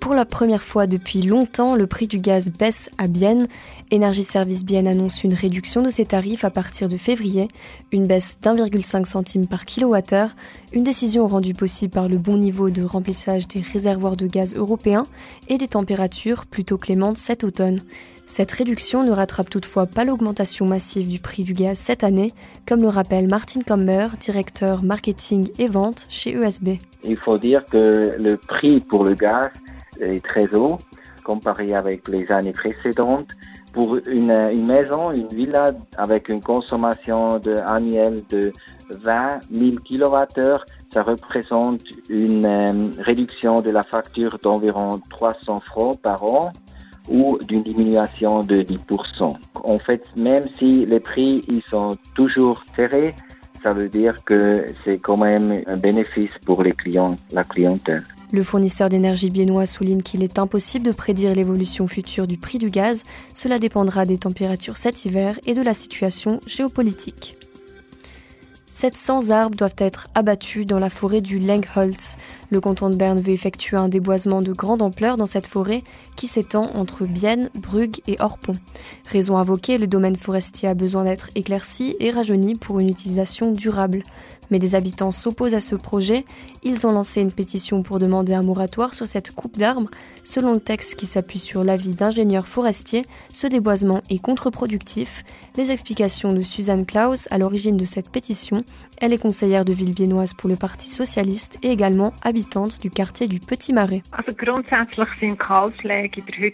Pour la première fois depuis longtemps, le prix du gaz baisse à Bienne. Énergie Service Bienne annonce une réduction de ses tarifs à partir de février, une baisse d'1,5 centime par kilowattheure, une décision rendue possible par le bon niveau de remplissage des réservoirs de gaz européens et des températures plutôt clémentes cet automne. Cette réduction ne rattrape toutefois pas l'augmentation massive du prix du gaz cette année, comme le rappelle Martin Kammer, directeur marketing et vente chez ESB. Il faut dire que le prix pour le gaz est très haut comparé avec les années précédentes. Pour une, une maison, une villa avec une consommation de, annuelle de 20 000 kWh, ça représente une euh, réduction de la facture d'environ 300 francs par an ou d'une diminution de 10%. En fait, même si les prix ils sont toujours serrés, ça veut dire que c'est quand même un bénéfice pour les clients, la clientèle. Le fournisseur d'énergie biennois souligne qu'il est impossible de prédire l'évolution future du prix du gaz. Cela dépendra des températures cet hiver et de la situation géopolitique. 700 arbres doivent être abattus dans la forêt du Lengholz. Le canton de Berne veut effectuer un déboisement de grande ampleur dans cette forêt qui s'étend entre Bienne, Brugge et Orpont. Raison invoquée, le domaine forestier a besoin d'être éclairci et rajeuni pour une utilisation durable. Mais des habitants s'opposent à ce projet. Ils ont lancé une pétition pour demander un moratoire sur cette coupe d'arbres. Selon le texte qui s'appuie sur l'avis d'ingénieurs forestiers, ce déboisement est contre-productif. Les explications de Suzanne Klaus à l'origine de cette pétition. Elle est conseillère de ville biennoise pour le Parti socialiste et également habitante du quartier du Petit Marais.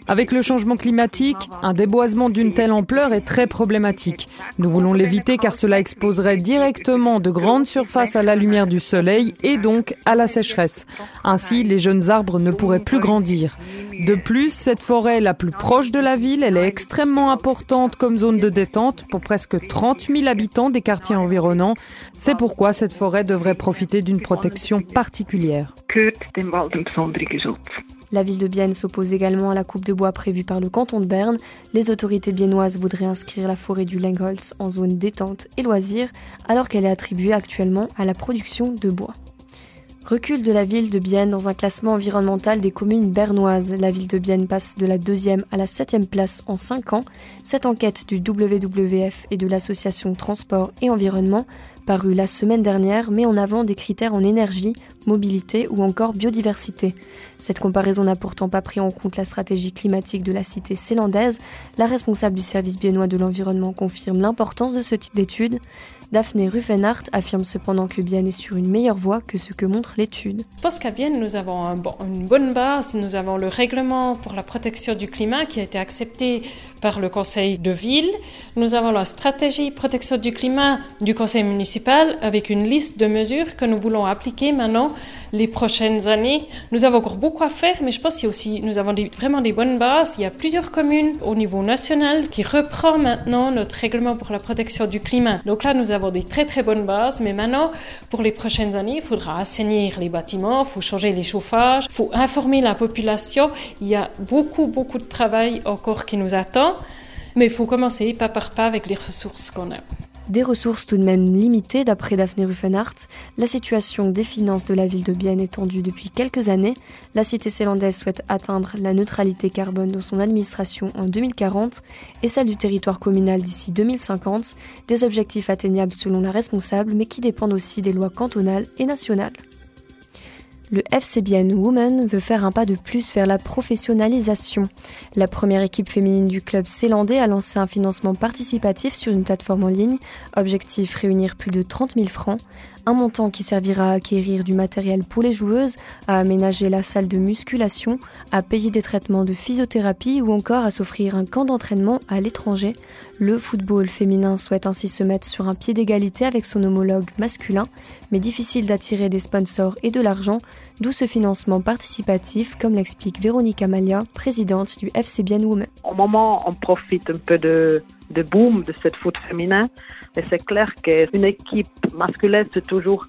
Avec le changement climatique, un déboisement d'une telle ampleur est très problématique. Nous voulons l'éviter car cela exposerait directement de grandes surfaces à la lumière du soleil et donc à la sécheresse. Ainsi, les jeunes arbres ne pourraient plus grandir. De plus, cette forêt est la plus proche de la ville, elle est extrêmement importante comme zone de détente pour presque 30 000 habitants des quartiers environnants. C'est pourquoi cette forêt devrait profiter d'une protection particulière. La ville de Bienne s'oppose également à la coupe de bois prévue par le canton de Berne. Les autorités biennoises voudraient inscrire la forêt du Lengholz en zone détente et loisirs, alors qu'elle est attribuée actuellement à la production de bois. Recul de la ville de Bienne dans un classement environnemental des communes bernoises. La ville de Bienne passe de la deuxième à la septième place en cinq ans. Cette enquête du WWF et de l'association Transport et Environnement, parue la semaine dernière, met en avant des critères en énergie, mobilité ou encore biodiversité. Cette comparaison n'a pourtant pas pris en compte la stratégie climatique de la cité célandaise. La responsable du service biennois de l'environnement confirme l'importance de ce type d'études. Daphné Ruffenhardt affirme cependant que Bienne est sur une meilleure voie que ce que montre l'étude. Je pense qu'à Bienne, nous avons un bon, une bonne base. Nous avons le règlement pour la protection du climat qui a été accepté par le conseil de ville. Nous avons la stratégie protection du climat du conseil municipal avec une liste de mesures que nous voulons appliquer maintenant les prochaines années. Nous avons encore beaucoup à faire, mais je pense qu'il aussi, nous avons vraiment des bonnes bases. Il y a plusieurs communes au niveau national qui reprend maintenant notre règlement pour la protection du climat. Donc là, nous avons des très très bonnes bases, mais maintenant, pour les prochaines années, il faudra assainir les bâtiments, il faut changer les chauffages, il faut informer la population. Il y a beaucoup beaucoup de travail encore qui nous attend, mais il faut commencer pas par pas avec les ressources qu'on a. Des ressources tout de même limitées d'après Daphné Ruffenhardt, la situation des finances de la ville de Bienne est tendue depuis quelques années. La cité célandaise souhaite atteindre la neutralité carbone dans son administration en 2040 et celle du territoire communal d'ici 2050, des objectifs atteignables selon la responsable mais qui dépendent aussi des lois cantonales et nationales. Le FC Bienne Women veut faire un pas de plus vers la professionnalisation. La première équipe féminine du club célandais a lancé un financement participatif sur une plateforme en ligne. Objectif réunir plus de 30 000 francs un montant qui servira à acquérir du matériel pour les joueuses, à aménager la salle de musculation, à payer des traitements de physiothérapie ou encore à s'offrir un camp d'entraînement à l'étranger. Le football féminin souhaite ainsi se mettre sur un pied d'égalité avec son homologue masculin, mais difficile d'attirer des sponsors et de l'argent, d'où ce financement participatif, comme l'explique Véronique Amalia, présidente du FC Bien Women. Au moment, on profite un peu de, de boom de cette foot féminin. Mais c'est clair qu'une équipe masculine, c'est toujours,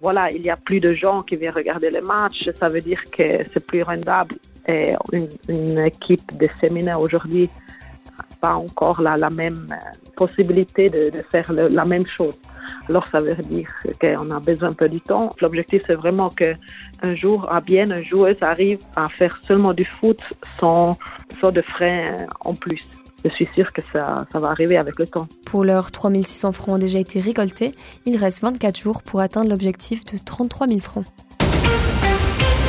voilà, il y a plus de gens qui viennent regarder les matchs. Ça veut dire que c'est plus rentable. Et une, une équipe de féminin aujourd'hui, pas encore la, même euh, possibilité de, faire la même chose. Alors ça veut dire qu'on a besoin un peu du temps. L'objectif c'est vraiment que un jour, à bien, un joueuse arrive à faire seulement du foot sans, sans de frais euh, en plus je suis sûre que ça, ça va arriver avec le temps. Pour l'heure, 3600 francs ont déjà été récoltés. Il reste 24 jours pour atteindre l'objectif de 33 000 francs.